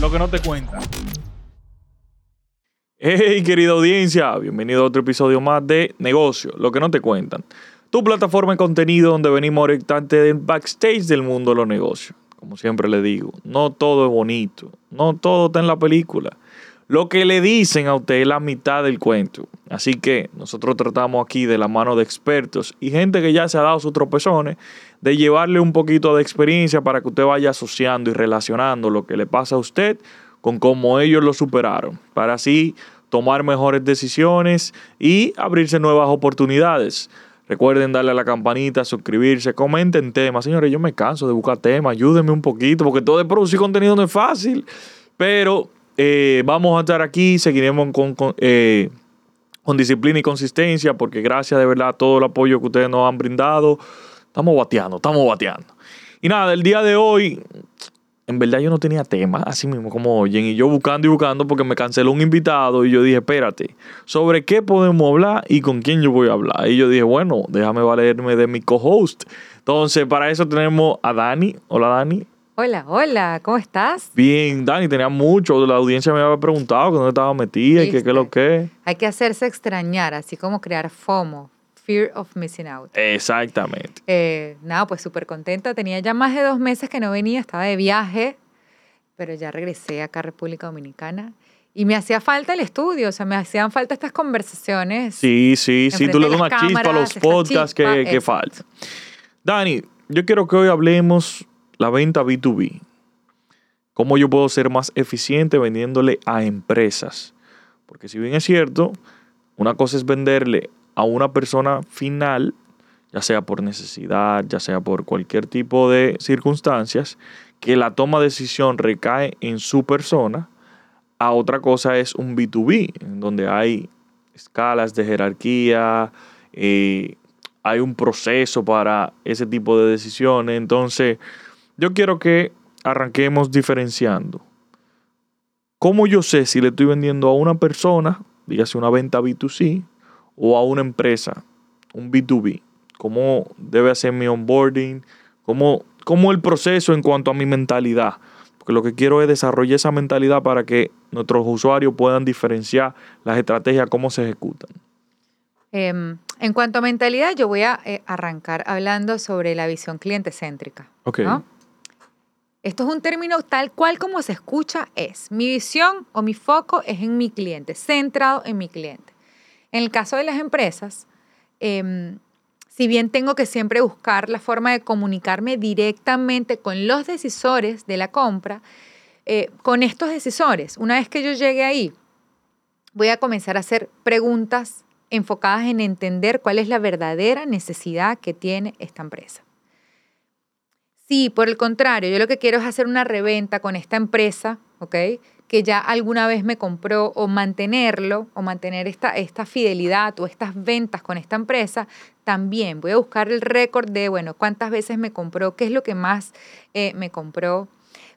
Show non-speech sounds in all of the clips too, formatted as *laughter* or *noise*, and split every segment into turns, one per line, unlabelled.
Lo que no te cuentan. Hey, querida audiencia, bienvenido a otro episodio más de Negocio, lo que no te cuentan. Tu plataforma de contenido donde venimos a orientarte del backstage del mundo de los negocios. Como siempre le digo, no todo es bonito, no todo está en la película. Lo que le dicen a usted es la mitad del cuento. Así que nosotros tratamos aquí de la mano de expertos y gente que ya se ha dado sus tropezones, de llevarle un poquito de experiencia para que usted vaya asociando y relacionando lo que le pasa a usted con cómo ellos lo superaron, para así tomar mejores decisiones y abrirse nuevas oportunidades. Recuerden darle a la campanita, suscribirse, comenten temas. Señores, yo me canso de buscar temas, ayúdenme un poquito, porque todo de producir contenido no es fácil. Pero eh, vamos a estar aquí, seguiremos con, con, eh, con disciplina y consistencia, porque gracias de verdad a todo el apoyo que ustedes nos han brindado, estamos bateando, estamos bateando. Y nada, el día de hoy, en verdad yo no tenía tema, así mismo como oyen, y yo buscando y buscando porque me canceló un invitado y yo dije, espérate, ¿sobre qué podemos hablar y con quién yo voy a hablar? Y yo dije, bueno, déjame valerme de mi co-host. Entonces, para eso tenemos a Dani. Hola, Dani.
Hola, hola, ¿cómo estás?
Bien, Dani, tenía mucho. La audiencia me había preguntado que dónde estaba metida y qué es lo que.
Hay que hacerse extrañar, así como crear FOMO, Fear of Missing Out.
Exactamente.
Eh, nada, pues súper contenta. Tenía ya más de dos meses que no venía, estaba de viaje, pero ya regresé acá a República Dominicana. Y me hacía falta el estudio, o sea, me hacían falta estas conversaciones.
Sí, sí, sí, tú le das una chispa a los podcasts que, que faltan. Dani, yo quiero que hoy hablemos la venta B2B. ¿Cómo yo puedo ser más eficiente vendiéndole a empresas? Porque si bien es cierto, una cosa es venderle a una persona final, ya sea por necesidad, ya sea por cualquier tipo de circunstancias, que la toma de decisión recae en su persona, a otra cosa es un B2B, en donde hay escalas de jerarquía, eh, hay un proceso para ese tipo de decisiones. Entonces, yo quiero que arranquemos diferenciando. ¿Cómo yo sé si le estoy vendiendo a una persona, dígase una venta B2C, o a una empresa, un B2B? ¿Cómo debe hacer mi onboarding? ¿Cómo, ¿Cómo el proceso en cuanto a mi mentalidad? Porque lo que quiero es desarrollar esa mentalidad para que nuestros usuarios puedan diferenciar las estrategias, cómo se ejecutan.
Eh, en cuanto a mentalidad, yo voy a eh, arrancar hablando sobre la visión cliente céntrica.
Ok.
¿no? Esto es un término tal cual como se escucha es. Mi visión o mi foco es en mi cliente, centrado en mi cliente. En el caso de las empresas, eh, si bien tengo que siempre buscar la forma de comunicarme directamente con los decisores de la compra, eh, con estos decisores, una vez que yo llegue ahí, voy a comenzar a hacer preguntas enfocadas en entender cuál es la verdadera necesidad que tiene esta empresa. Si por el contrario, yo lo que quiero es hacer una reventa con esta empresa, ¿ok? Que ya alguna vez me compró o mantenerlo o mantener esta, fidelidad o estas ventas con esta empresa, también voy a buscar el récord de, bueno, cuántas veces me compró, qué es lo que más eh, me compró,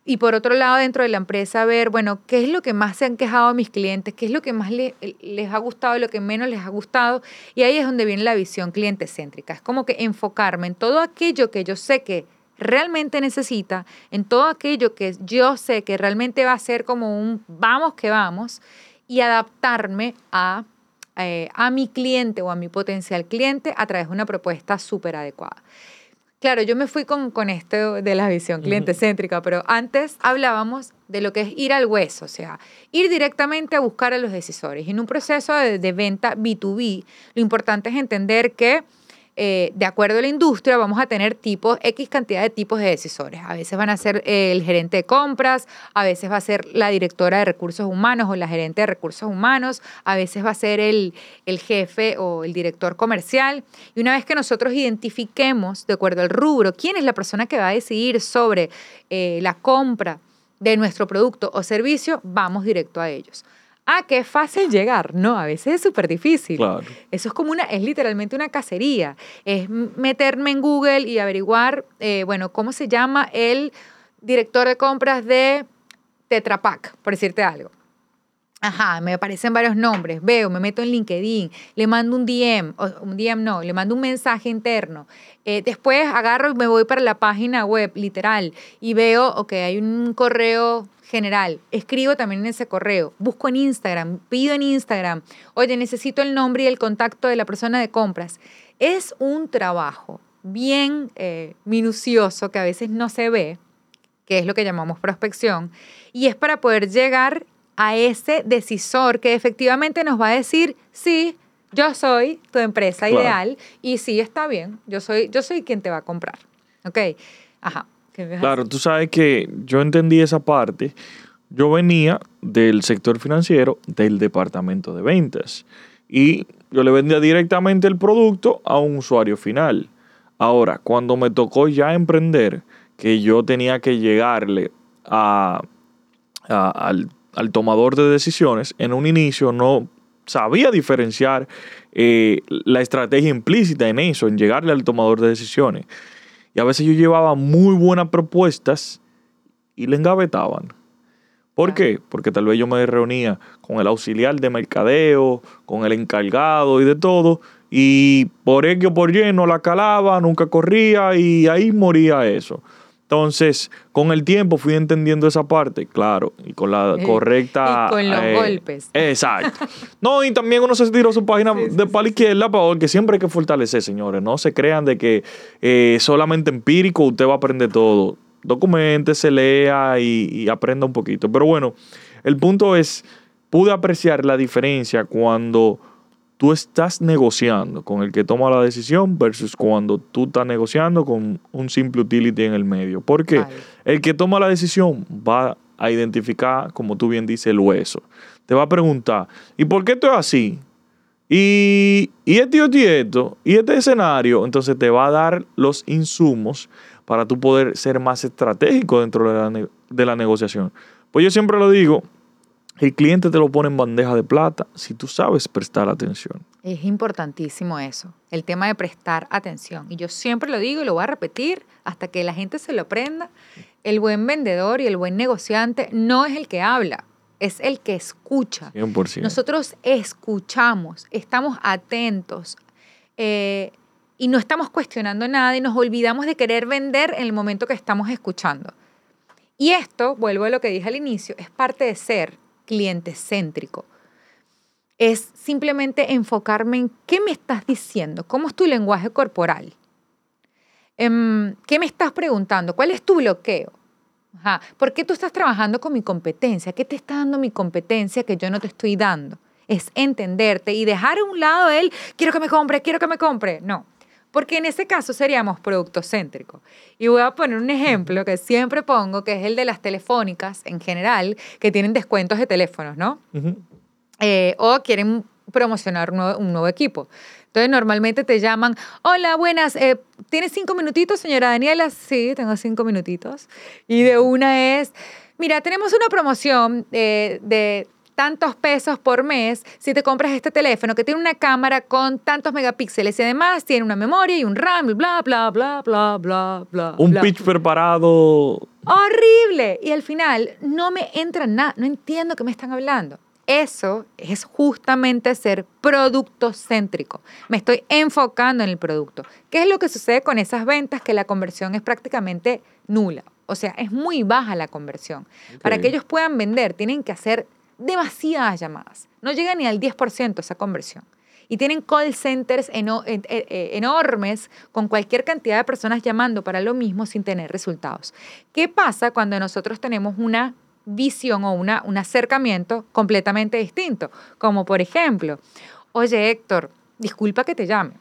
y por otro lado, dentro de la empresa, ver, bueno, qué es lo que más se han quejado mis clientes, qué es lo que más le, les ha gustado lo que menos les ha gustado. Y ahí es donde viene la visión cliente céntrica. Es como que enfocarme en todo aquello que yo sé que realmente necesita, en todo aquello que yo sé que realmente va a ser como un vamos que vamos y adaptarme a, eh, a mi cliente o a mi potencial cliente a través de una propuesta súper adecuada. Claro, yo me fui con, con esto de la visión cliente céntrica, pero antes hablábamos de lo que es ir al hueso, o sea, ir directamente a buscar a los decisores. En un proceso de, de venta B2B, lo importante es entender que eh, de acuerdo a la industria, vamos a tener tipos, X cantidad de tipos de decisores. A veces van a ser el gerente de compras, a veces va a ser la directora de recursos humanos o la gerente de recursos humanos, a veces va a ser el, el jefe o el director comercial. Y una vez que nosotros identifiquemos, de acuerdo al rubro, quién es la persona que va a decidir sobre eh, la compra de nuestro producto o servicio, vamos directo a ellos. Ah, qué fácil llegar. No, a veces es súper difícil.
Claro.
Eso es como una, es literalmente una cacería. Es meterme en Google y averiguar, eh, bueno, cómo se llama el director de compras de Tetra Pak, por decirte algo. Ajá, me aparecen varios nombres, veo, me meto en LinkedIn, le mando un DM, un DM no, le mando un mensaje interno. Eh, después agarro y me voy para la página web, literal, y veo, ok, hay un correo general, escribo también en ese correo, busco en Instagram, pido en Instagram, oye, necesito el nombre y el contacto de la persona de compras. Es un trabajo bien eh, minucioso que a veces no se ve, que es lo que llamamos prospección, y es para poder llegar a ese decisor que efectivamente nos va a decir, sí, yo soy tu empresa ideal y sí está bien, yo soy, yo soy quien te va a comprar. ¿Ok? Ajá.
Claro, tú sabes que yo entendí esa parte. Yo venía del sector financiero del departamento de ventas y yo le vendía directamente el producto a un usuario final. Ahora, cuando me tocó ya emprender, que yo tenía que llegarle a, al al tomador de decisiones, en un inicio no sabía diferenciar eh, la estrategia implícita en eso, en llegarle al tomador de decisiones. Y a veces yo llevaba muy buenas propuestas y le engavetaban. ¿Por qué? Porque tal vez yo me reunía con el auxiliar de mercadeo, con el encargado y de todo, y por X o por Y no la calaba, nunca corría y ahí moría eso. Entonces, con el tiempo fui entendiendo esa parte, claro, y con la *laughs* correcta...
Y con los eh, golpes.
Exacto. No, y también uno se tiró su página *laughs* de para la izquierda, porque siempre hay que fortalecer, señores. No se crean de que eh, solamente empírico usted va a aprender todo. Documente, se lea y, y aprenda un poquito. Pero bueno, el punto es, pude apreciar la diferencia cuando tú estás negociando con el que toma la decisión versus cuando tú estás negociando con un simple utility en el medio. Porque el que toma la decisión va a identificar, como tú bien dices, el hueso. Te va a preguntar, ¿y por qué esto es así? Y, y este y esto, y este escenario, entonces te va a dar los insumos para tú poder ser más estratégico dentro de la, de la negociación. Pues yo siempre lo digo, el cliente te lo pone en bandeja de plata si tú sabes prestar atención.
Es importantísimo eso, el tema de prestar atención. Y yo siempre lo digo y lo voy a repetir hasta que la gente se lo aprenda. El buen vendedor y el buen negociante no es el que habla, es el que escucha.
100%.
Nosotros escuchamos, estamos atentos eh, y no estamos cuestionando nada y nos olvidamos de querer vender en el momento que estamos escuchando. Y esto, vuelvo a lo que dije al inicio, es parte de ser cliente céntrico. Es simplemente enfocarme en qué me estás diciendo, cómo es tu lenguaje corporal, em, qué me estás preguntando, cuál es tu bloqueo. ¿Por qué tú estás trabajando con mi competencia? ¿Qué te está dando mi competencia que yo no te estoy dando? Es entenderte y dejar a un lado el quiero que me compre, quiero que me compre. No, porque en ese caso seríamos productocéntricos. Y voy a poner un ejemplo que siempre pongo, que es el de las telefónicas en general, que tienen descuentos de teléfonos, ¿no? Eh, o quieren promocionar un nuevo, equipo. Entonces, normalmente te llaman, hola, buenas, eh, ¿tienes cinco minutitos, señora Daniela? Sí, tengo cinco minutitos. Y de una es, mira, tenemos una promoción eh, de tantos pesos por mes si te compras este teléfono que tiene una cámara con tantos megapíxeles y además tiene una memoria y un RAM, bla, bla, bla, bla, bla, bla.
Un pitch preparado.
Horrible. Y al final no me entra nada, no entiendo qué me están hablando. Eso es justamente ser producto céntrico. Me estoy enfocando en el producto. ¿Qué es lo que sucede con esas ventas? Que la conversión es prácticamente nula. O sea, es muy baja la conversión. Para que ellos puedan vender, tienen que hacer demasiadas llamadas. No llega ni al 10% esa conversión. Y tienen call centers eh, eh, enormes con cualquier cantidad de personas llamando para lo mismo sin tener resultados. ¿Qué pasa cuando nosotros tenemos una visión o una, un acercamiento completamente distinto? Como por ejemplo, oye Héctor, disculpa que te llame,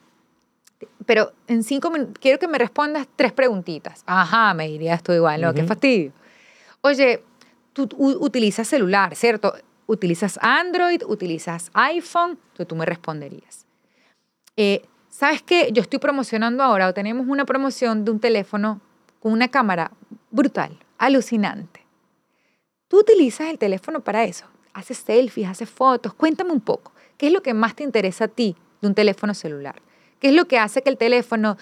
pero en cinco minutos quiero que me respondas tres preguntitas. Ajá, me dirías tú igual, ¿no? Qué fastidio. Oye, tú utilizas celular, ¿cierto? Utilizas Android, utilizas iPhone, entonces tú me responderías. Eh, ¿Sabes qué? Yo estoy promocionando ahora, o tenemos una promoción de un teléfono con una cámara brutal, alucinante. Tú utilizas el teléfono para eso. Haces selfies, haces fotos. Cuéntame un poco. ¿Qué es lo que más te interesa a ti de un teléfono celular? ¿Qué es lo que hace que el teléfono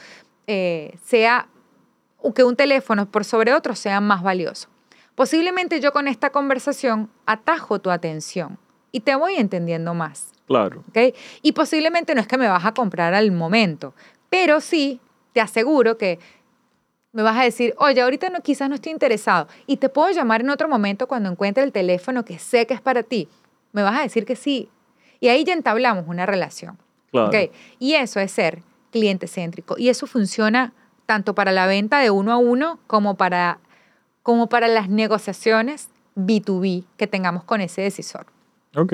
eh, sea, o que un teléfono por sobre otro sea más valioso? Posiblemente yo con esta conversación atajo tu atención y te voy entendiendo más.
Claro.
¿ok? Y posiblemente no es que me vas a comprar al momento, pero sí te aseguro que me vas a decir, oye, ahorita no, quizás no estoy interesado y te puedo llamar en otro momento cuando encuentre el teléfono que sé que es para ti. Me vas a decir que sí. Y ahí ya entablamos una relación.
Claro.
¿ok? Y eso es ser cliente céntrico. Y eso funciona tanto para la venta de uno a uno como para, como para las negociaciones B2B que tengamos con ese decisor.
Ok.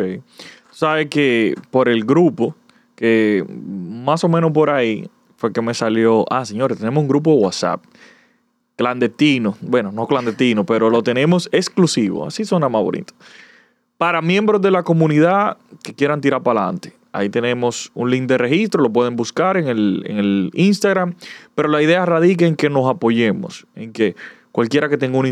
Sabes que por el grupo, que más o menos por ahí fue que me salió, ah, señores, tenemos un grupo de WhatsApp clandestino, bueno, no clandestino, pero lo tenemos exclusivo, así suena más bonito, para miembros de la comunidad que quieran tirar para adelante. Ahí tenemos un link de registro, lo pueden buscar en el, en el Instagram, pero la idea radica en que nos apoyemos, en que cualquiera que tenga una,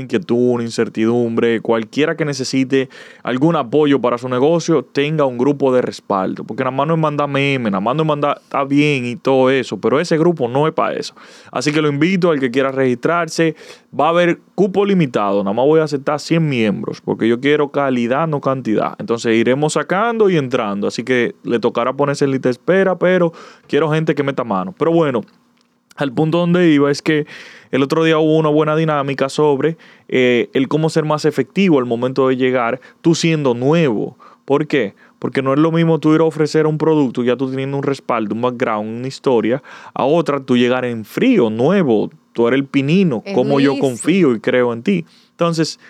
inquietud, una incertidumbre, cualquiera que necesite algún apoyo para su negocio, tenga un grupo de respaldo. Porque nada más no es mandar memes, nada más no es mandar, está bien y todo eso, pero ese grupo no es para eso. Así que lo invito al que quiera registrarse. Va a haber cupo limitado, nada más voy a aceptar 100 miembros, porque yo quiero calidad, no cantidad. Entonces iremos sacando y entrando. Así que le tocará ponerse en lista de espera, pero quiero gente que meta mano. Pero bueno, al punto donde iba es que el otro día hubo una buena dinámica sobre eh, el cómo ser más efectivo al momento de llegar, tú siendo nuevo. ¿Por qué? Porque no es lo mismo tú ir a ofrecer un producto, ya tú teniendo un respaldo, un background, una historia, a otra tú llegar en frío, nuevo, tú eres el pinino,
Es
como yo confío y creo en ti. Entonces,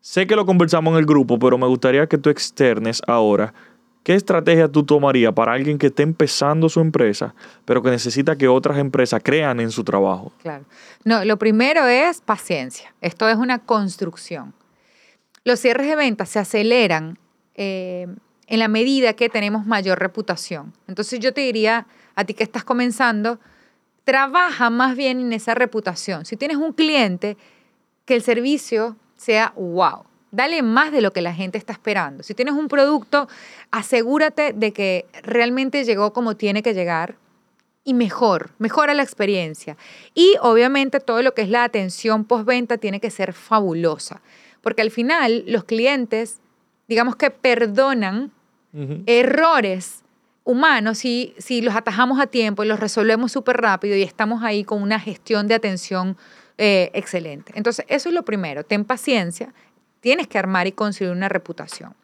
sé que lo conversamos en el grupo, pero me gustaría que tú externes ahora ¿Qué estrategia tú tomarías para alguien que esté empezando su empresa, pero que necesita que otras empresas crean en su trabajo?
Claro. No, lo primero es paciencia. Esto es una construcción. Los cierres de ventas se aceleran eh, en la medida que tenemos mayor reputación. Entonces yo te diría a ti que estás comenzando, trabaja más bien en esa reputación. Si tienes un cliente, que el servicio sea wow. Dale más de lo que la gente está esperando. Si tienes un producto, asegúrate de que realmente llegó como tiene que llegar y mejor, mejora la experiencia. Y obviamente todo lo que es la atención postventa tiene que ser fabulosa, porque al final los clientes, digamos que perdonan errores humanos si, si los atajamos a tiempo y los resolvemos súper rápido y estamos ahí con una gestión de atención eh, excelente. Entonces, eso es lo primero, ten paciencia, tienes que armar y construir una reputación.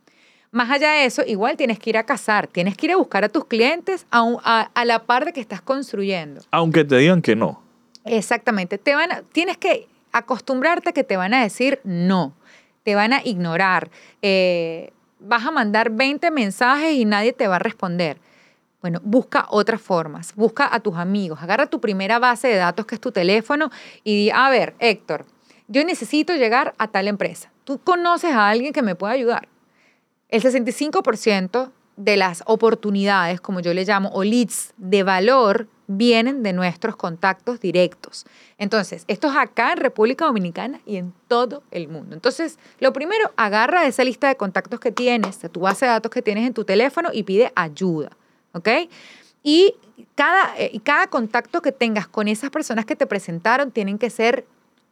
Más allá de eso, igual tienes que ir a cazar, tienes que ir a buscar a tus clientes a, un- a- a la par de que estás construyendo.
Aunque te digan que no.
Exactamente. Te van a- tienes que acostumbrarte a que te van a decir no, te van a ignorar. eh, vas a mandar 20 mensajes y nadie te va a responder. Bueno, busca otras formas, busca a tus amigos, agarra tu primera base de datos que es tu teléfono y di, a ver, Héctor, yo necesito llegar a tal empresa. ¿Tú conoces a alguien que me pueda ayudar? El 65% de las oportunidades, como yo le llamo, o leads de valor, vienen de nuestros contactos directos. Entonces, esto es acá en República Dominicana y en todo el mundo. Entonces, lo primero, agarra esa lista de contactos que tienes, de tu base de datos que tienes en tu teléfono y pide ayuda, ¿ok? Y cada, eh, cada contacto que tengas con esas personas que te presentaron tienen que ser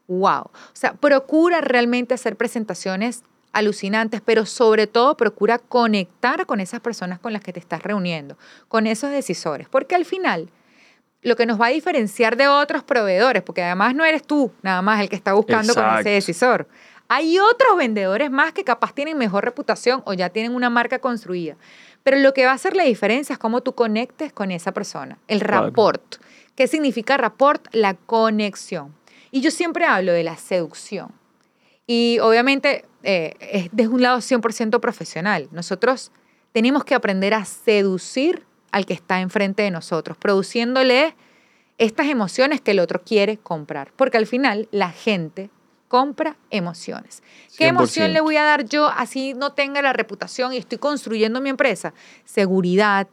wow. O sea, procura realmente hacer presentaciones alucinantes, pero sobre todo procura conectar con esas personas con las que te estás reuniendo, con esos decisores, porque al final lo que nos va a diferenciar de otros proveedores, porque además no eres tú nada más el que está buscando con
Exacto.
ese decisor. Hay otros vendedores más que capaz tienen mejor reputación o ya tienen una marca construida. Pero lo que va a hacer la diferencia es cómo tú conectes con esa persona, el
Claro.
rapport. ¿Qué significa rapport? La conexión. Y yo siempre hablo de la seducción. Y obviamente eh, es desde un lado 100% profesional. Nosotros tenemos que aprender a seducir al que está enfrente de nosotros, produciéndole estas emociones que el otro quiere comprar. Porque al final la gente compra emociones. ¿Qué emoción
100%.
le voy a dar yo así no tenga la reputación y estoy construyendo mi empresa? Seguridad,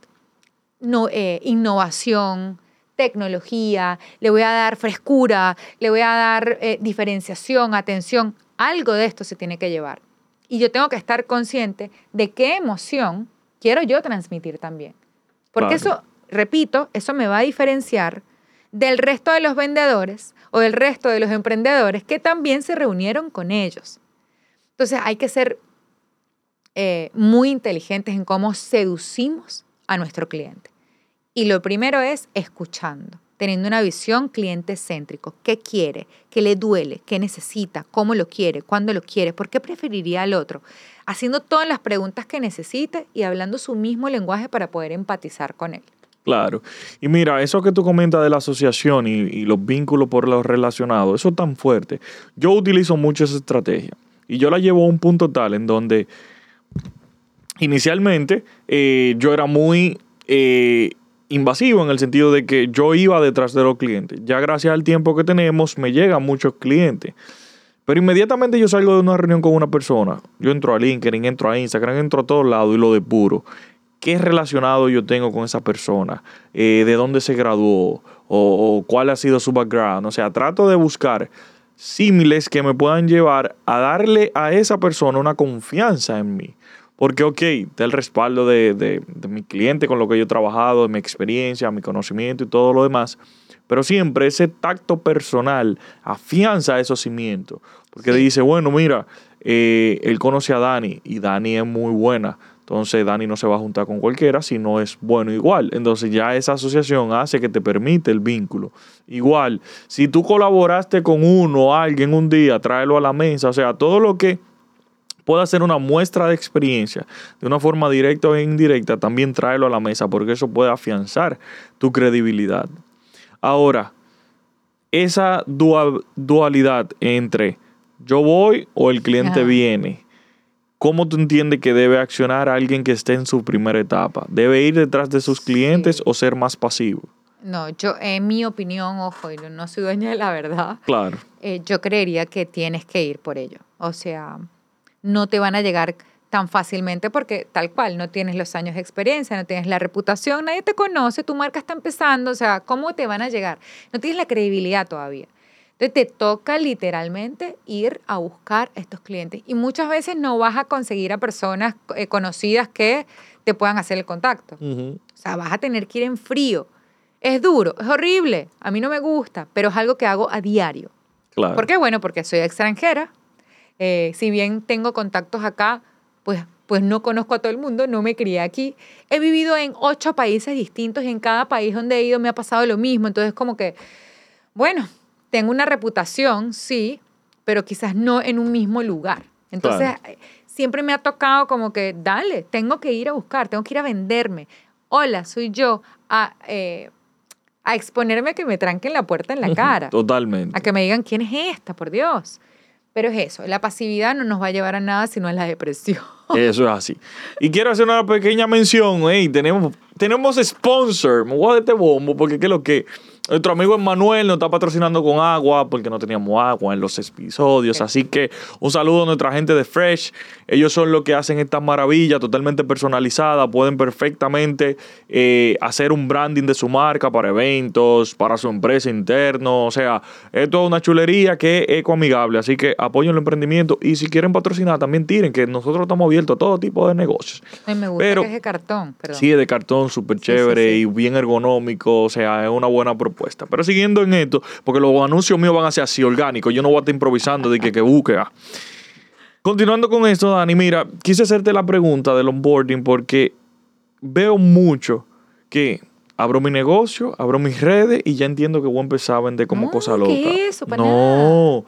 no, eh, innovación, tecnología, le voy a dar frescura, le voy a dar eh, diferenciación, atención. Algo de esto se tiene que llevar. Y yo tengo que estar consciente de qué emoción quiero yo transmitir también. Porque
Claro.
eso, repito, eso me va a diferenciar del resto de los vendedores o del resto de los emprendedores que también se reunieron con ellos. Entonces hay que ser eh, muy inteligentes en cómo seducimos a nuestro cliente. Y lo primero es escuchando, teniendo una visión cliente céntrico. ¿Qué quiere? ¿Qué le duele? ¿Qué necesita? ¿Cómo lo quiere? ¿Cuándo lo quiere? ¿Por qué preferiría al otro? Haciendo todas las preguntas que necesite y hablando su mismo lenguaje para poder empatizar con él.
Claro. Y mira, eso que tú comentas de la asociación y, los vínculos por los relacionados, eso es tan fuerte. Yo utilizo mucho esa estrategia y yo la llevo a un punto tal en donde inicialmente eh, yo era muy eh, invasivo en el sentido de que yo iba detrás de los clientes. Ya gracias al tiempo que tenemos me llegan muchos clientes. Pero inmediatamente yo salgo de una reunión con una persona, yo entro a LinkedIn, entro a Instagram, entro a todos lados y lo depuro qué relacionado yo tengo con esa persona, eh, de dónde se graduó o, cuál ha sido su background. O sea, trato de buscar símiles que me puedan llevar a darle a esa persona una confianza en mí. Porque, ok, da el respaldo de, de, mi cliente con lo que yo he trabajado, de mi experiencia, mi conocimiento y todo lo demás. Pero siempre ese tacto personal afianza esos cimientos. Porque dice, bueno, mira, eh, él conoce a Dani y Dani es muy buena. Entonces Dani no se va a juntar con cualquiera si no es bueno igual. Entonces ya esa asociación hace que te permite el vínculo. Igual, si tú colaboraste con uno o alguien un día, tráelo a la mesa. O sea, todo lo que pueda ser una muestra de experiencia de una forma directa o indirecta, también tráelo a la mesa porque eso puede afianzar tu credibilidad. Ahora, esa dualidad entre yo voy o el cliente viene ¿Cómo tú entiendes que debe accionar alguien que esté en su primera etapa? ¿Debe ir detrás de sus clientes o ser más pasivo?
No, yo, en mi opinión, ojo, y no soy dueña de la verdad.
Claro.
Eh, yo creería que tienes que ir por ello. O sea, no te van a llegar tan fácilmente porque tal cual, no tienes los años de experiencia, no tienes la reputación, nadie te conoce, tu marca está empezando, o sea, ¿cómo te van a llegar? No tienes la credibilidad todavía. Entonces te toca literalmente ir a buscar estos clientes y muchas veces no vas a conseguir a personas eh, conocidas que te puedan hacer el contacto. O sea, vas a tener que ir en frío. Es duro, es horrible, a mí no me gusta, pero es algo que hago a diario.
Claro.
¿Por qué? Bueno, porque soy extranjera. Eh, si bien tengo contactos acá, pues, pues no conozco a todo el mundo, no me crié aquí. He vivido en ocho países distintos y en cada país donde he ido me ha pasado lo mismo. Entonces, como que, bueno, tengo una reputación, sí, pero quizás no en un mismo lugar. Entonces, eh, siempre me ha tocado como que, dale, tengo que ir a buscar, tengo que ir a venderme. Hola, soy yo, a, eh, a exponerme a que me tranquen la puerta en la cara.
Totalmente.
A que me digan, ¿quién es esta, por Dios? Pero es eso, la pasividad no nos va a llevar a nada sino a la depresión. *laughs*
Eso es así. Y quiero hacer una pequeña mención, hey, tenemos, tenemos sponsor, me voy a este bombo porque es lo que nuestro amigo Emanuel nos está patrocinando con agua porque no teníamos agua en los episodios. Así que un saludo a nuestra gente de Fresh. Ellos son los que hacen estas maravillas totalmente personalizadas. Pueden perfectamente eh, hacer un branding de su marca para eventos, para su empresa interno. O sea, esto es una chulería que es ecoamigable. Así que apoyen el emprendimiento. Y si quieren patrocinar, también tiren, que nosotros estamos abiertos a todo tipo de negocios.
me gusta Pero, que es de cartón. Perdón.
Sí, es de cartón, súper chévere y bien ergonómico. O sea, es una buena propuesta pero siguiendo en esto, porque los anuncios míos van a ser así orgánicos, yo no voy a estar improvisando de que, que busque. Continuando con esto, Dani, mira, quise hacerte la pregunta del onboarding porque veo mucho que abro mi negocio, abro mis redes y ya entiendo que voy a empezar a vender como cosa loca. no,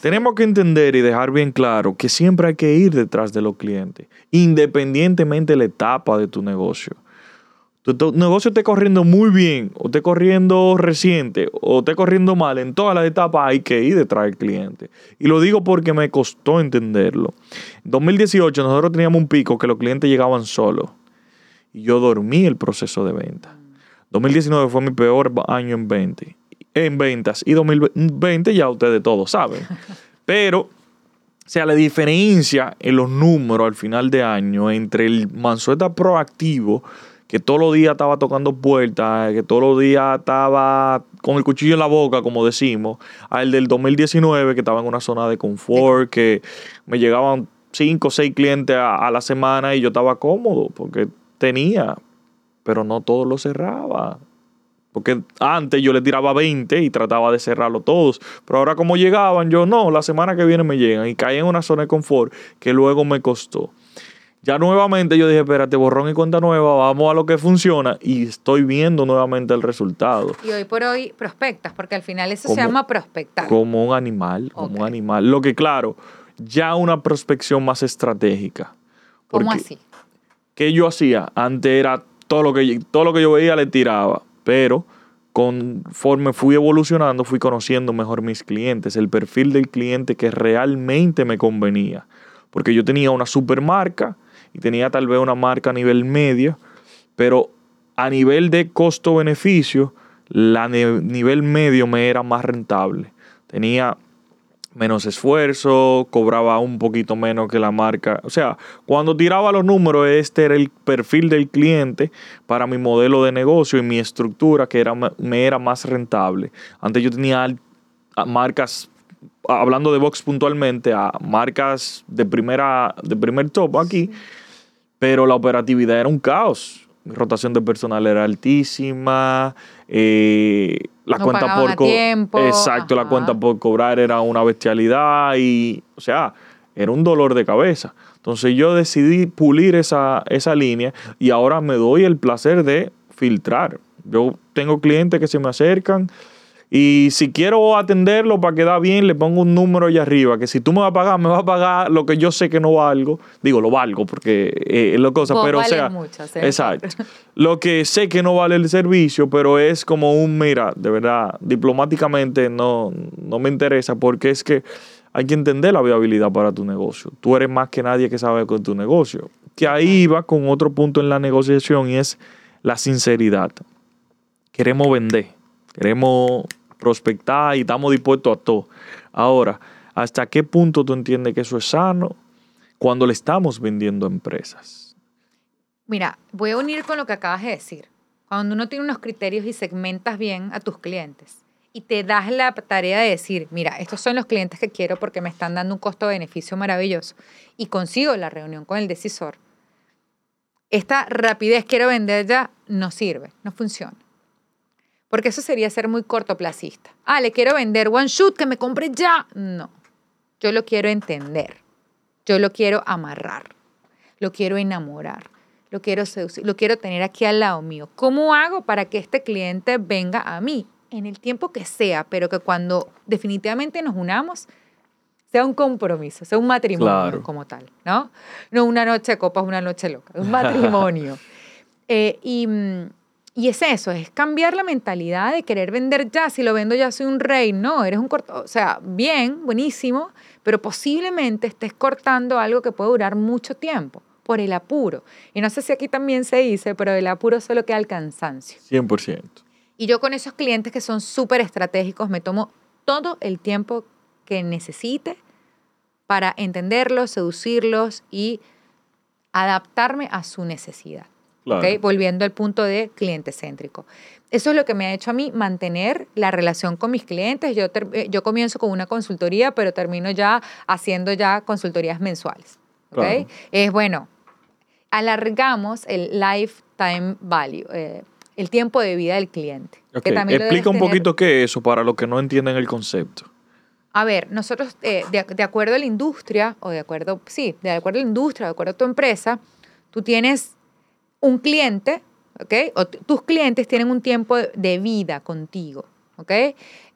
tenemos que entender y dejar bien claro que siempre hay que ir detrás de los clientes, independientemente de la etapa de tu negocio tu, negocio esté corriendo muy bien, o esté corriendo reciente, o esté corriendo mal, en todas las etapas hay que ir detrás del cliente. Y lo digo porque me costó entenderlo. En 2018 nosotros teníamos un pico que los clientes llegaban solos. Y yo dormí el proceso de venta. 2019 fue mi peor año en, 20, en ventas. Y 2020 ya ustedes todos saben. *laughs* Pero, o sea, la diferencia en los números al final de año entre el Mansueta proactivo que todos los días estaba tocando puertas, que todos los días estaba con el cuchillo en la boca, como decimos, al del 2019, que estaba en una zona de confort, que me llegaban cinco o seis clientes a, la semana y yo estaba cómodo, porque tenía, pero no todo lo cerraba. Porque antes yo le tiraba 20 y trataba de cerrarlo todos. Pero ahora como llegaban, yo no, la semana que viene me llegan y caí en una zona de confort que luego me costó. Ya nuevamente yo dije, espérate, borrón y cuenta nueva, vamos a lo que funciona y estoy viendo nuevamente el resultado.
Y hoy por hoy prospectas, porque al final eso
Como-
se llama prospectar.
Como un animal, como un animal. Lo que claro, ya una prospección más estratégica.
¿Cómo así?
que yo hacía? Antes era todo lo que, todo lo que yo veía le tiraba, pero conforme fui evolucionando, fui conociendo mejor mis clientes, el perfil del cliente que realmente me convenía. Porque yo tenía una supermarca y tenía tal vez una marca a nivel medio, pero a nivel de costo-beneficio, la nivel medio me era más rentable. Tenía menos esfuerzo, cobraba un poquito menos que la marca. O sea, cuando tiraba los números, este era el perfil del cliente para mi modelo de negocio y mi estructura que era, me era más rentable. Antes yo tenía marcas, hablando de Vox puntualmente, a marcas de, primera, de primer top aquí, pero la operatividad era un caos. Rotación de personal era altísima, eh, la
No
cuenta por
tiempo,
exacto, la cuenta por cobrar era una bestialidad y, o sea, era un dolor de cabeza. Entonces yo decidí pulir esa, esa línea y ahora me doy el placer de filtrar. Yo tengo clientes que se me acercan y si quiero atenderlo para quedar bien, le pongo un número allá arriba, que si tú me vas a pagar, me vas a pagar lo que yo sé que no valgo. Digo, lo valgo porque eh, es lo cosa,
Vos
pero o sea,
mucho,
exacto. Lo que sé que no vale el servicio, pero es como un, mira, de verdad, diplomáticamente no, no me interesa porque es que hay que entender la viabilidad para tu negocio. Tú eres más que nadie que sabe con tu negocio. Que ahí va con otro punto en la negociación y es la sinceridad. Queremos vender, queremos prospectar y estamos dispuestos a todo. Ahora, ¿hasta qué punto tú entiendes que eso es sano cuando le estamos vendiendo empresas?
Mira, voy a unir con lo que acabas de decir. Cuando uno tiene unos criterios y segmentas bien a tus clientes y te das la tarea de decir, mira, estos son los clientes que quiero porque me están dando un costo-beneficio maravilloso y consigo la reunión con el decisor, esta rapidez quiero vender ya no sirve, no funciona. Porque eso sería ser muy cortoplacista. Ah, le quiero vender one shoot, que me compre ya. No, yo lo quiero entender, yo lo quiero amarrar, lo quiero enamorar, lo quiero seducir, lo quiero tener aquí al lado mío. ¿Cómo hago para que este cliente venga a mí? En el tiempo que sea, pero que cuando definitivamente nos unamos, sea un compromiso, sea un matrimonio
Claro.
como tal, ¿no? No una noche de copas, una noche loca, un matrimonio. *laughs* Eh, y, mm, y es eso, es cambiar la mentalidad de querer vender ya. Si lo vendo ya soy un rey. No, eres un corto. O sea, bien, buenísimo, pero posiblemente estés cortando algo que puede durar mucho tiempo por el apuro. Y no sé si aquí también se dice, pero el apuro solo queda el cansancio.
100%.
Y yo con esos clientes que son súper estratégicos me tomo todo el tiempo que necesite para entenderlos, seducirlos y adaptarme a su necesidad.
Claro.
¿ok? Volviendo al punto de cliente céntrico. Eso es lo que me ha hecho a mí mantener la relación con mis clientes. Yo, eh, yo comienzo con una consultoría, pero termino ya haciendo ya consultorías mensuales. ¿ok?
Claro.
Es bueno, alargamos el lifetime value, eh, el tiempo de vida del cliente.
Ok,
que
Explica un
tener-
poquito qué es eso para los que no entienden el concepto.
a ver, nosotros, eh, de, de acuerdo a la industria, o de acuerdo, sí, de acuerdo a la industria, de acuerdo a tu empresa, tú tienes un cliente, ¿ok? O tus clientes tienen un tiempo de- vida contigo, ¿ok?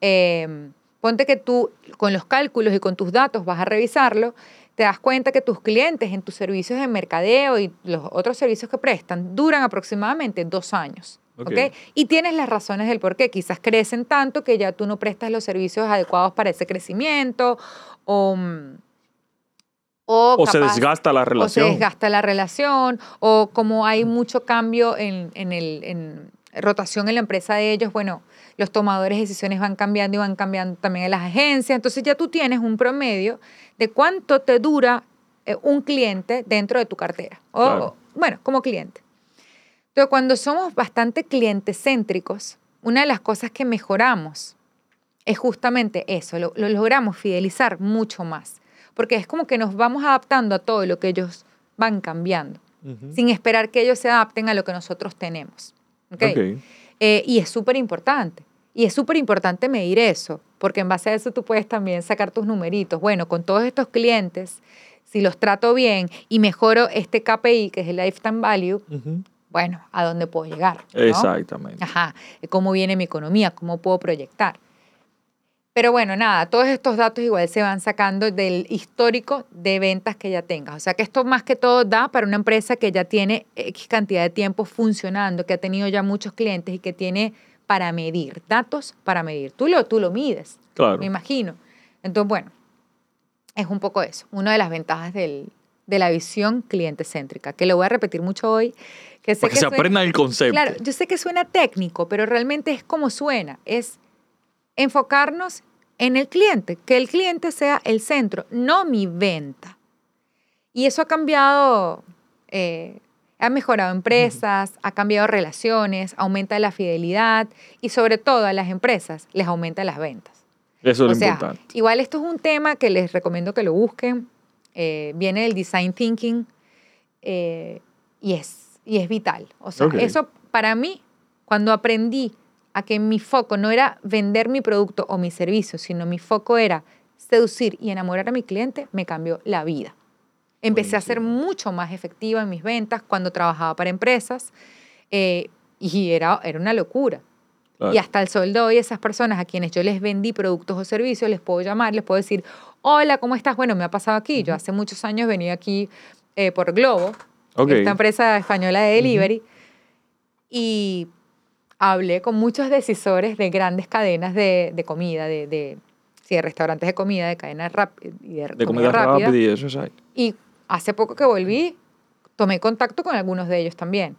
Eh, ponte que tú, con los cálculos y con tus datos, vas a revisarlo, te das cuenta que tus clientes en tus servicios de mercadeo y los otros servicios que prestan duran aproximadamente dos años.
Ok.
¿ok? Y tienes las razones del por qué. Quizás crecen tanto que ya tú no prestas los servicios adecuados para ese crecimiento o, o,
O se desgasta la
o se
relación.
desgasta la relación o como hay mucho cambio en, en el, en rotación en la empresa de ellos, bueno, los tomadores de decisiones van cambiando y van cambiando también en las agencias. Entonces ya tú tienes un promedio de cuánto te dura eh, un cliente dentro de tu cartera. O,
Claro.
bueno, como cliente. Entonces, cuando somos bastante clientes céntricos, una de las cosas que mejoramos es justamente eso, lo, lo logramos fidelizar mucho más, porque es como que nos vamos adaptando a todo lo que ellos van cambiando,
Ujú.
sin esperar que ellos se adapten a lo que nosotros tenemos. ¿ok?
Ok.
Eh, y es súper importante. Y es súper importante medir eso, porque en base a eso tú puedes también sacar tus numeritos. Bueno, con todos estos clientes, si los trato bien y mejoro este KPI, que es el Lifetime Value,
Ujú.
bueno, ¿a dónde puedo llegar? ¿no?
Exactamente.
Ajá, cómo viene mi economía, cómo puedo proyectar. Pero bueno, nada, todos estos datos igual se van sacando del histórico de ventas que ya tengas. O sea que esto más que todo da para una empresa que ya tiene X cantidad de tiempo funcionando, que ha tenido ya muchos clientes y que tiene para medir, datos para medir. Tú lo, tú lo mides,
Claro.
me imagino. Entonces, bueno, es un poco eso, una de las ventajas del, de la visión cliente céntrica, que lo voy a repetir mucho hoy. Que sé
Para que se
suena-
aprendan el concepto.
Claro, yo sé que suena técnico, pero realmente es como suena. Es enfocarnos en el cliente, que el cliente sea el centro, no mi venta. Y eso ha cambiado, eh, ha mejorado empresas, ha cambiado relaciones, aumenta la fidelidad y sobre todo a las empresas les aumenta las ventas.
Eso es
o
lo
sea,
importante.
igual esto es un tema que les recomiendo que lo busquen. eh, viene del design thinking eh, y, es, y es vital. O sea,
Ok.
eso para mí, cuando aprendí a que mi foco no era vender mi producto o mi servicio, sino mi foco era seducir y enamorar a mi cliente, me cambió la vida. Empecé a ser mucho más efectiva en mis ventas cuando trabajaba para empresas eh, y era, era una locura.
Claro.
Y hasta el sol de hoy, esas personas a quienes yo les vendí productos o servicios, les puedo llamar, les puedo decir, hola, ¿cómo estás? Bueno, me ha pasado aquí. Yo hace muchos años venía aquí eh, por Globo,
Ok.
esta empresa española de delivery, y hablé con muchos decisores de grandes cadenas de, de comida, de, de, sí, de restaurantes de comida, de cadenas rápidas. De,
de comida rápida y eso, exacto.
Y hace poco que volví, tomé contacto con algunos de ellos también.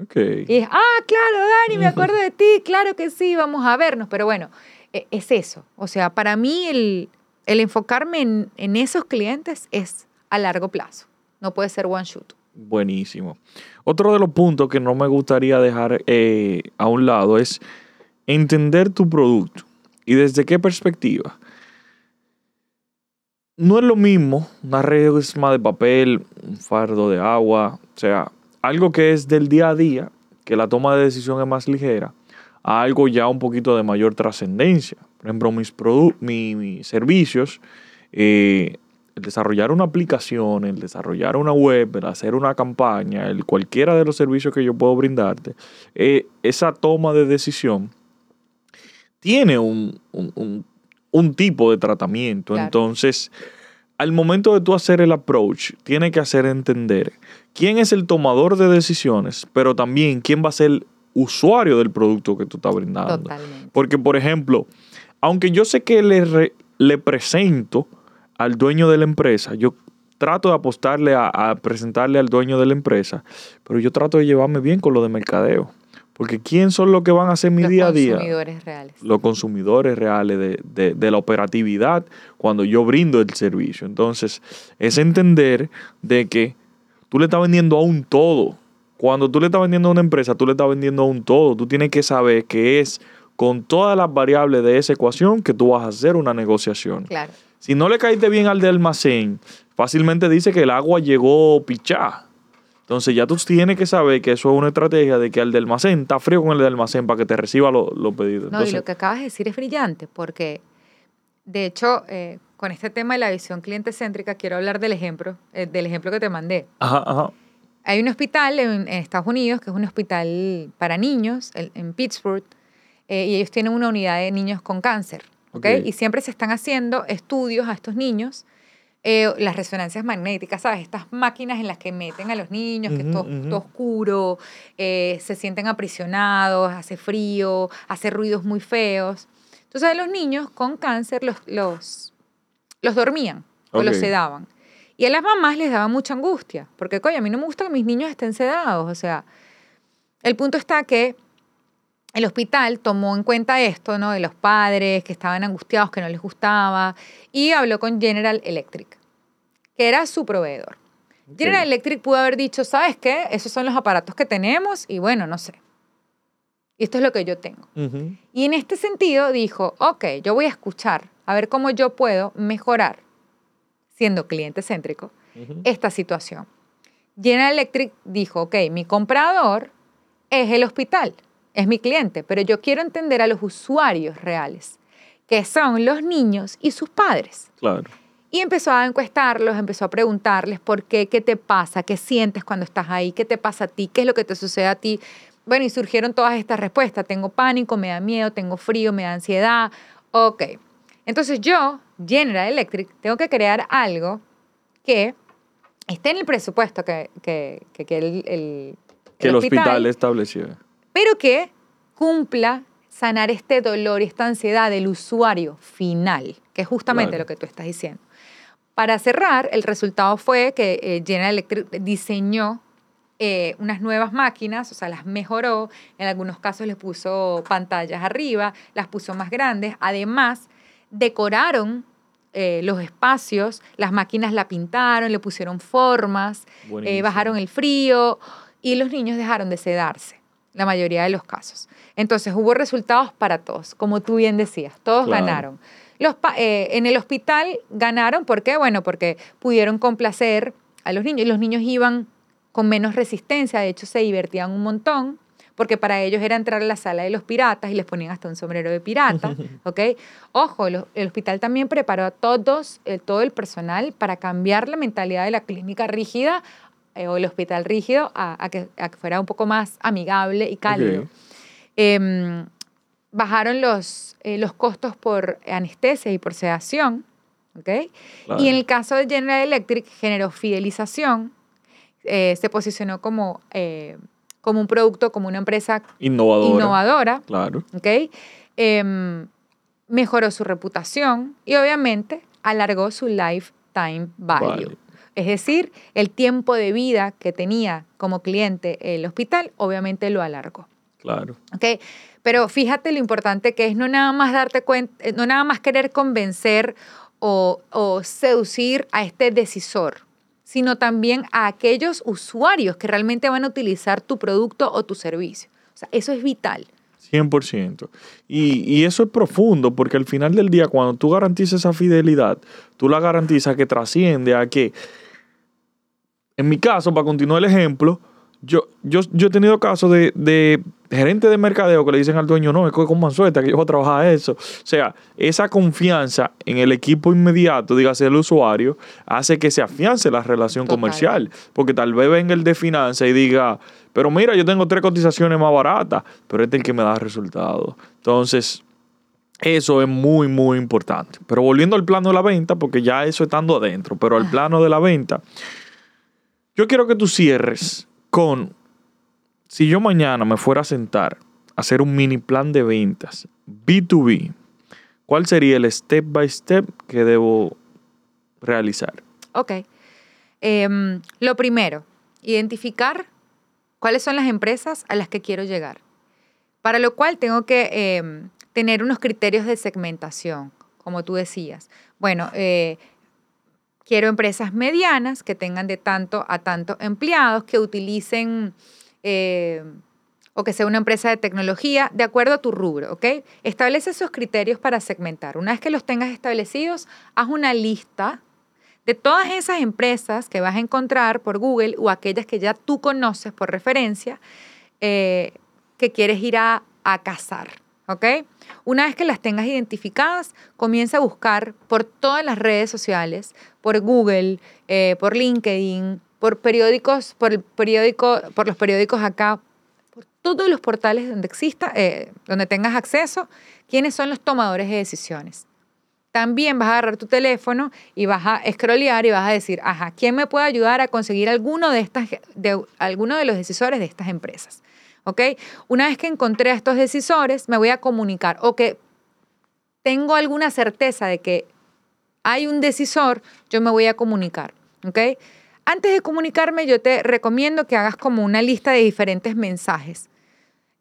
Ok.
Y dije, ah, claro, Dani, me *laughs* acuerdo de ti, claro que sí, vamos a vernos. Pero bueno, e- es eso. O sea, para mí el, el enfocarme en, en esos clientes es a largo plazo. No puede ser one shoot.
Buenísimo. Otro de los puntos que no me gustaría dejar eh, a un lado es entender tu producto. ¿Y desde qué perspectiva? No es lo mismo una resma de papel, un fardo de agua, o sea, algo que es del día a día, que la toma de decisión es más ligera, a algo ya un poquito de mayor trascendencia. Por ejemplo, mis, produ- mi- mis servicios, eh, el desarrollar una aplicación, el desarrollar una web, el hacer una campaña, el cualquiera de los servicios que yo puedo brindarte, eh, esa toma de decisión tiene un, un- un- un tipo de tratamiento.
Claro.
Entonces, al momento de tú hacer el approach, tiene que hacer entender quién es el tomador de decisiones, pero también quién va a ser el usuario del producto que tú estás brindando.
Totalmente.
Porque, por ejemplo, aunque yo sé que le, re- le presento al dueño de la empresa, yo trato de apostarle a, a presentarle al dueño de la empresa, pero yo trato de llevarme bien con lo de mercadeo. Porque ¿quién son los que van a hacer mi
Los
día a día?
consumidores reales.
Los consumidores reales de, de- de la operatividad cuando yo brindo el servicio. Entonces, es entender de que tú le estás vendiendo a un todo. Cuando tú le estás vendiendo a una empresa, tú le estás vendiendo a un todo. Tú tienes que saber que es con todas las variables de esa ecuación que tú vas a hacer una negociación.
Claro.
Si no le caíste bien al de almacén, fácilmente dice que el agua llegó pichá. Entonces ya tú tienes que saber que eso es una estrategia de que al de almacén está frío con el de almacén para que te reciba lo- los pedidos.
No, y lo que acabas de decir es brillante, porque de hecho, eh, con este tema de la visión cliente céntrica, quiero hablar del ejemplo, eh, del ejemplo que te mandé.
Ajá, ajá.
Hay un hospital en, en Estados Unidos que es un hospital para niños el- en Pittsburgh eh, y ellos tienen una unidad de niños con cáncer. ¿Ok?
Ok.
Y siempre se están haciendo estudios a estos niños, eh, las resonancias magnéticas, ¿sabes? Estas máquinas en las que meten a los niños, que es todo, oscuro, eh, se sienten aprisionados, hace frío, hace ruidos muy feos. Entonces a los niños con cáncer los, los, los dormían o los sedaban. Y a las mamás les daba mucha angustia, porque, coño, a mí no me gusta que mis niños estén sedados. O sea, el punto está que el hospital tomó en cuenta esto, ¿no? De los padres que estaban angustiados, que no les gustaba, y habló con General Electric, que era su proveedor. General Electric pudo haber dicho, ¿sabes qué? Esos son los aparatos que tenemos y bueno, no sé. Y esto es lo que yo tengo. Y en este sentido dijo, ok, yo voy a escuchar, a ver cómo yo puedo mejorar, siendo cliente céntrico, esta situación. General Electric dijo, ok, mi comprador es el hospital, es mi cliente, pero yo quiero entender a los usuarios reales, que son los niños y sus padres.
Claro.
Y empezó a encuestarlos, empezó a preguntarles por qué, qué te pasa, qué sientes cuando estás ahí, qué te pasa a ti, qué es lo que te sucede a ti. Bueno, y surgieron todas estas respuestas. Tengo pánico, me da miedo, tengo frío, me da ansiedad. Ok. Entonces yo, General Electric, tengo que crear algo que esté en el presupuesto que, que, que, el, el,
que el hospital, estableció.
Pero que cumpla sanar este dolor y esta ansiedad del usuario final, que es justamente lo que tú estás diciendo. Para cerrar, el resultado fue que eh, General Electric diseñó eh, unas nuevas máquinas, o sea, las mejoró, en algunos casos les puso pantallas arriba, las puso más grandes, además decoraron eh, los espacios, las máquinas la pintaron, le pusieron formas, bajaron el frío y los niños dejaron de sedarse, la mayoría de los casos. Entonces hubo resultados para todos, como tú bien decías, todos ganaron. Los eh, en el hospital ganaron, ¿por qué? Bueno, porque pudieron complacer a los niños y los niños iban con menos resistencia, de hecho se divertían un montón, porque para ellos era entrar a la sala de los piratas y les ponían hasta un sombrero de pirata, *laughs* ¿ok? Ojo, el, hospital también preparó a todos, eh, todo el personal para cambiar la mentalidad de la clínica rígida eh, o el hospital rígido a, que, fuera un poco más amigable y cálido. Em, bajaron los, eh, los costos por anestesia y por sedación, ¿ok? Y en el caso de General Electric generó fidelización, eh, se posicionó como, como un producto, como una empresa
innovadora.
innovadora
claro.
¿ok? Em, mejoró su reputación y obviamente alargó su lifetime value. Es decir, el tiempo de vida que tenía como cliente el hospital, obviamente lo alargó.
Claro.
¿Okay? Pero fíjate lo importante que es no nada más darte cuenta, eh, no nada más querer convencer o, o seducir a este decisor, sino también a aquellos usuarios que realmente van a utilizar tu producto o tu servicio. O sea, eso es vital.
100%. Y, y, eso es profundo, porque al final del día, cuando tú garantizas esa fidelidad, tú la garantizas que trasciende a que en mi caso, para continuar el ejemplo, yo, yo, yo he tenido casos de, de gerentes de mercadeo que le dicen al dueño, no, es con Mansueta que yo voy a trabajar eso. O sea, esa confianza en el equipo inmediato, dígase el usuario, hace que se afiance la relación comercial. Porque tal vez venga el de finanzas y diga, pero mira, yo tengo tres cotizaciones más baratas, pero este es el que me da resultados. Entonces, eso es muy, muy importante. Pero volviendo al plano de la venta, porque ya eso estando adentro, pero al plano de la venta yo quiero que tú cierres con, si yo mañana me fuera a sentar a hacer un mini plan de ventas B2B, ¿cuál sería el step by step que debo realizar?
Ok. Em, lo primero, identificar cuáles son las empresas a las que quiero llegar. Para lo cual tengo que em, tener unos criterios de segmentación, como tú decías. Bueno, eh, Quiero empresas medianas que tengan de tanto a tanto empleados, que utilicen eh, o que sea una empresa de tecnología de acuerdo a tu rubro, ¿ok? Establece esos criterios para segmentar. Una vez que los tengas establecidos, haz una lista de todas esas empresas que vas a encontrar por Google o aquellas que ya tú conoces por referencia eh, que quieres ir a, a cazar. ¿ok? Una vez que las tengas identificadas, comienza a buscar por todas las redes sociales, por Google, eh, por LinkedIn, por periódicos, por el periódico, por los periódicos acá, por todos los portales donde exista, eh, donde tengas acceso, quiénes son los tomadores de decisiones. También vas a agarrar tu teléfono y vas a scrollear y vas a decir, ajá, ¿quién me puede ayudar a conseguir alguno de, estas, de, alguno de los decisores de estas empresas? ¿Ok? Una vez que encontré a estos decisores, me voy a comunicar o que tengo alguna certeza de que hay un decisor, yo me voy a comunicar, ¿ok? Antes de comunicarme, yo te recomiendo que hagas como una lista de diferentes mensajes,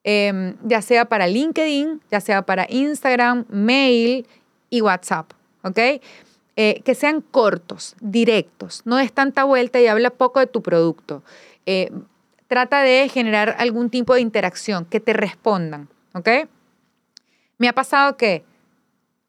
em, ya sea para LinkedIn, ya sea para Instagram, mail y WhatsApp, ¿ok? Eh, que sean cortos, directos, no des tanta vuelta y habla poco de tu producto. Eh, trata de generar algún tipo de interacción, que te respondan, ¿ok? Me ha pasado que,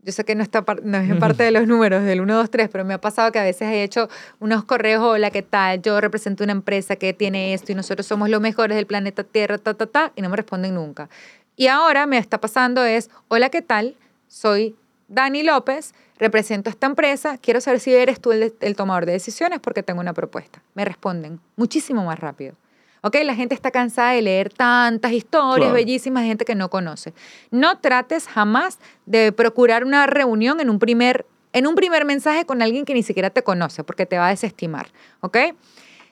yo sé que no, está, no es parte de los números del 1, 2, 3, pero me ha pasado que a veces he hecho unos correos, hola, ¿qué tal? Yo represento una empresa que tiene esto y nosotros somos los mejores del planeta Tierra, ta, ta, ta, y no me responden nunca. Y ahora me está pasando es, hola, ¿qué tal? Soy Dani López, represento esta empresa, quiero saber si eres tú el, el tomador de decisiones porque tengo una propuesta. Me responden muchísimo más rápido. ¿Ok? La gente está cansada de leer tantas historias
Claro.
bellísimas de gente que no conoce. No trates jamás de procurar una reunión en un primer, en un primer mensaje con alguien que ni siquiera te conoce, porque te va a desestimar. ¿Ok?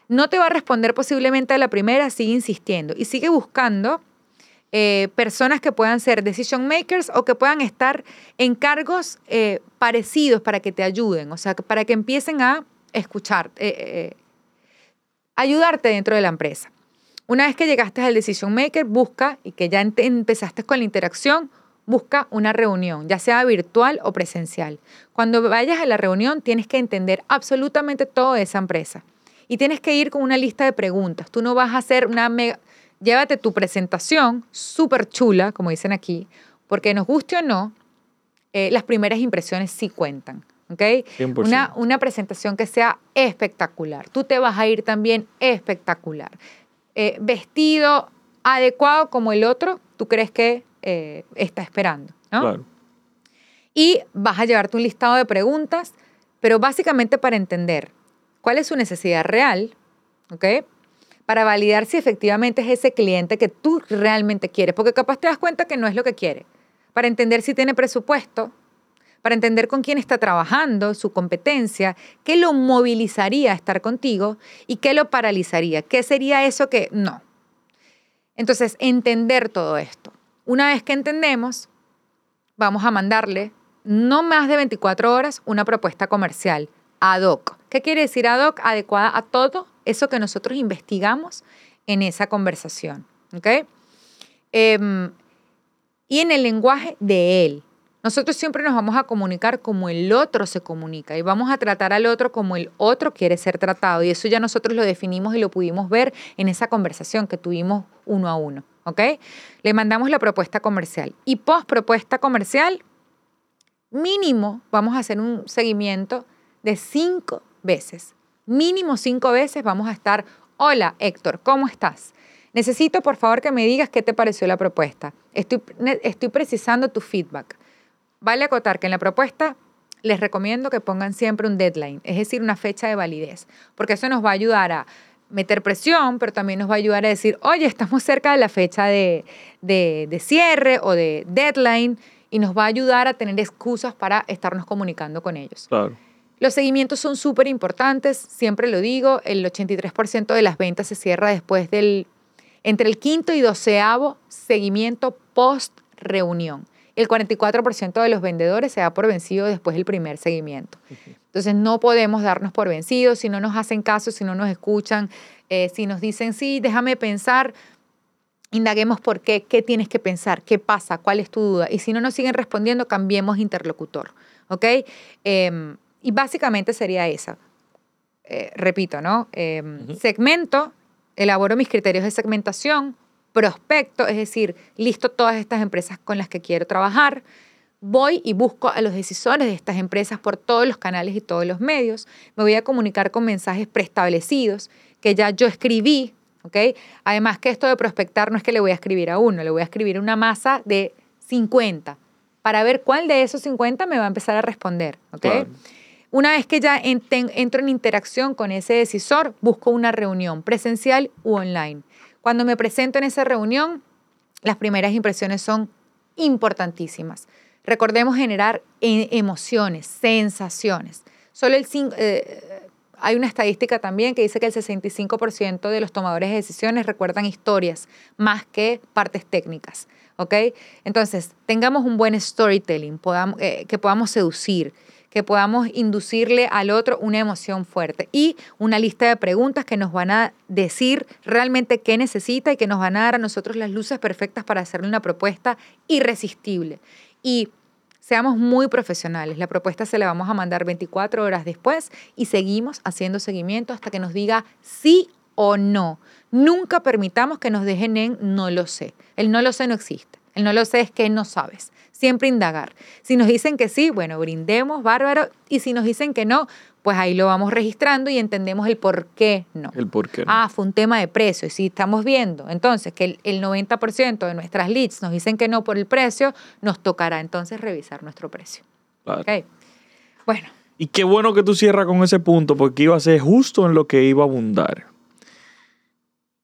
No te va a responder posiblemente a la primera, sigue insistiendo y sigue buscando eh, personas que puedan ser decision makers o que puedan estar en cargos eh, parecidos para que te ayuden, o sea, para que empiecen a escuchar, eh, ayudarte dentro de la empresa. Una vez que llegaste al decision maker, busca y que ya empezaste con la interacción, busca una reunión, ya sea virtual o presencial. Cuando vayas a la reunión, tienes que entender absolutamente todo de esa empresa. Y tienes que ir con una lista de preguntas. Tú no vas a hacer una mega... Llévate tu presentación súper chula, como dicen aquí, porque nos guste o no, eh, las primeras impresiones sí cuentan. ¿ok?
100%.
Una, una presentación que sea espectacular. Tú te vas a ir también espectacular. Eh, vestido adecuado como el otro, tú crees que eh, está esperando. ¿no?
Claro.
Y vas a llevarte un listado de preguntas, pero básicamente para entender cuál es su necesidad real, ¿ok? Para validar si efectivamente es ese cliente que tú realmente quieres, porque capaz te das cuenta que no es lo que quiere. Para entender si tiene presupuesto, para entender con quién está trabajando, su competencia, qué lo movilizaría a estar contigo y qué lo paralizaría, qué sería eso que no. Entonces, entender todo esto. Una vez que entendemos, vamos a mandarle no más de 24 horas una propuesta comercial ad hoc. ¿Qué quiere decir ad hoc? Adecuada a todo eso que nosotros investigamos en esa conversación. ¿ok? Em, y en el lenguaje de él. Nosotros siempre nos vamos a comunicar como el otro se comunica y vamos a tratar al otro como el otro quiere ser tratado. Y eso ya nosotros lo definimos y lo pudimos ver en esa conversación que tuvimos uno a uno. ¿Ok? Le mandamos la propuesta comercial. Y post propuesta comercial, mínimo vamos a hacer un seguimiento de cinco veces. Mínimo cinco veces vamos a estar, hola Héctor, ¿cómo estás? Necesito por favor que me digas qué te pareció la propuesta. Estoy, estoy precisando tu feedback. Vale acotar que en la propuesta les recomiendo que pongan siempre un deadline, es decir, una fecha de validez, porque eso nos va a ayudar a meter presión, pero también nos va a ayudar a decir, oye, estamos cerca de la fecha de, de- de cierre o de deadline, y nos va a ayudar a tener excusas para estarnos comunicando con ellos.
Claro.
Los seguimientos son súper importantes, siempre lo digo, el 83% de las ventas se cierra después del, entre el quinto y doceavo seguimiento post reunión. El 44% de los vendedores se da por vencido después del primer seguimiento. Entonces no podemos darnos por vencidos si no nos hacen caso, si no nos escuchan, eh, si nos dicen, sí, déjame pensar, indaguemos por qué, qué tienes que pensar, qué pasa, cuál es tu duda. Y si no nos siguen respondiendo, cambiemos interlocutor. ¿Ok? Em, y básicamente sería esa. Eh, repito, ¿no? Em. Segmento, elaboro mis criterios de segmentación, prospecto, es decir, listo todas estas empresas con las que quiero trabajar. Voy y busco a los decisores de estas empresas por todos los canales y todos los medios. Me voy a comunicar con mensajes preestablecidos que ya yo escribí, ¿ok? Además que esto de prospectar no es que le voy a escribir a uno, le voy a escribir a una masa de 50 para ver cuál de esos 50 me va a empezar a responder, ¿ok?
Claro.
Una vez que ya entro en interacción con ese decisor, busco una reunión presencial u online. Cuando me presento en esa reunión, las primeras impresiones son importantísimas. Recordemos generar e- emociones, sensaciones. Solo el eh, hay una estadística también que dice que el 65% de los tomadores de decisiones recuerdan historias más que partes técnicas. ¿Ok? Entonces, tengamos un buen storytelling, eh, que podamos seducir, que podamos inducirle al otro una emoción fuerte y una lista de preguntas que nos van a decir realmente qué necesita y que nos van a dar a nosotros las luces perfectas para hacerle una propuesta irresistible. Y seamos muy profesionales. La propuesta se la vamos a mandar 24 horas después y seguimos haciendo seguimiento hasta que nos diga sí o no. Nunca permitamos que nos dejen en no lo sé. El no lo sé no existe. El no lo sé es que no sabes. Siempre indagar. Si nos dicen que sí, bueno, brindemos, bárbaro. Y si nos dicen que no, pues ahí lo vamos registrando y entendemos el por qué no.
El por qué. no.
Ah, fue un tema de precio. Y si estamos viendo entonces que el, el 90% de nuestras leads nos dicen que no por el precio, nos tocará entonces revisar nuestro precio.
Claro.
Ok. Bueno,
Y qué bueno que tú cierras con ese punto porque iba a ser justo en lo que iba a abundar.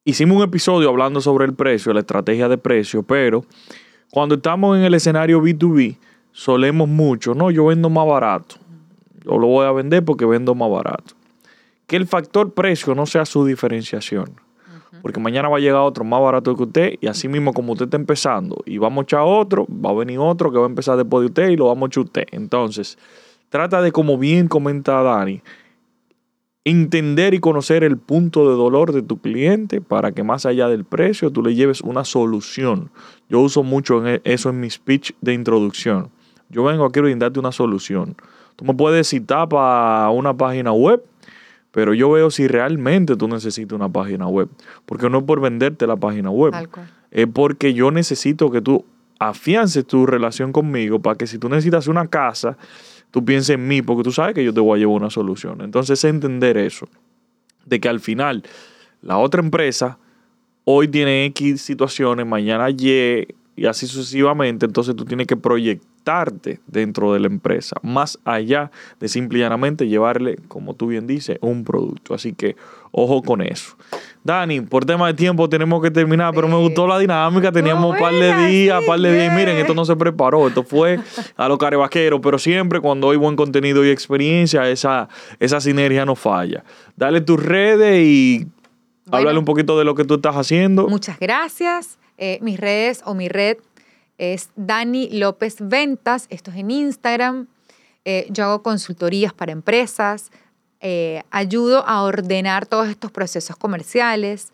Hicimos un episodio hablando sobre el precio, la estrategia de precio, pero cuando estamos en el escenario B2B, solemos mucho, no, yo vendo más barato. Yo lo voy a vender porque vendo más barato. Que el factor precio no sea su diferenciación. Porque mañana va a llegar otro más barato que usted y así mismo como usted está empezando y vamos a echar otro, va a venir otro que va a empezar después de usted y lo vamos a echar usted. Entonces, trata de, como bien comenta Dani, entender y conocer el punto de dolor de tu cliente para que más allá del precio tú le lleves una solución. Yo uso mucho e- eso en mi speech de introducción. Yo vengo aquí a brindarte una solución. Tú me puedes citar para una página web, pero yo veo si realmente tú necesitas una página web. Porque no es por venderte la página web es porque yo necesito que tú afiances tu relación conmigo para que si tú necesitas una casa, tú pienses en mí, porque tú sabes que yo te voy a llevar una solución. Entonces, entender eso, de que al final la otra empresa hoy tiene X situaciones, mañana Y y así sucesivamente, entonces tú tienes que proyectarte dentro de la empresa, más allá de simple y llanamente llevarle, como tú bien dices, un producto. Así que ojo con eso. Dani, por tema de tiempo tenemos que terminar, pero me gustó la dinámica, teníamos un par de días,
sí,
par de días, y miren, esto no se preparó, esto fue a lo carevaquero, pero siempre cuando hay buen contenido y experiencia, esa, esa sinergia no falla. Dale tus redes y
Bueno.
háblale un poquito de lo que tú estás haciendo.
Muchas gracias. Eh, mis redes o mi red es Dani López Ventas. Esto es en Instagram. Eh, yo hago consultorías para empresas. eh, ayudo a ordenar todos estos procesos comerciales.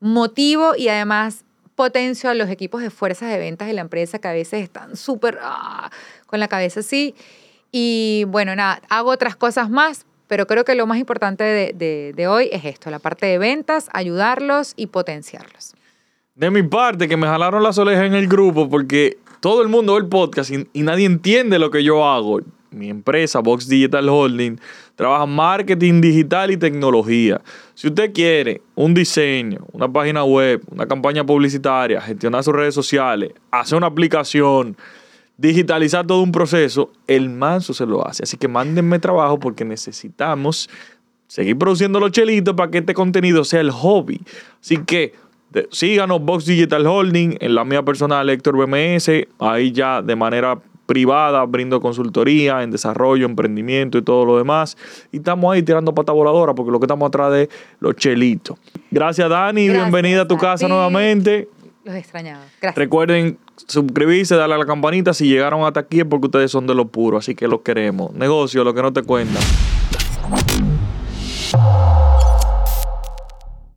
Motivo y además potencio a los equipos de fuerzas de ventas de la empresa que a veces están súper ah, con la cabeza así. Y bueno, nada, hago otras cosas más, pero creo que lo más importante de, de- de hoy es esto, la parte de ventas, ayudarlos y potenciarlos.
De mi parte, que me jalaron las orejas en el grupo porque todo el mundo ve el podcast y, nadie entiende lo que yo hago. Mi empresa, Box Digital Holding, trabaja marketing digital y tecnología. Si usted quiere un diseño, una página web, una campaña publicitaria, gestionar sus redes sociales, hacer una aplicación, digitalizar todo un proceso, el manso se lo hace. Así que mándenme trabajo porque necesitamos seguir produciendo los chelitos para que este contenido sea el hobby. Así que síganos Box Digital Holding en la mía personal Héctor BMS, ahí ya de manera privada brindo consultoría en desarrollo, emprendimiento y todo lo demás. Y estamos ahí tirando pata voladora porque lo que estamos atrás de los chelitos. Gracias Dani,
Gracias
bienvenida a tu casa nuevamente.
Los extrañaba. Gracias.
Recuerden suscribirse, darle a la campanita. Si llegaron hasta aquí es porque ustedes son de lo puro, así que los queremos. Negocio, lo que no te cuentan.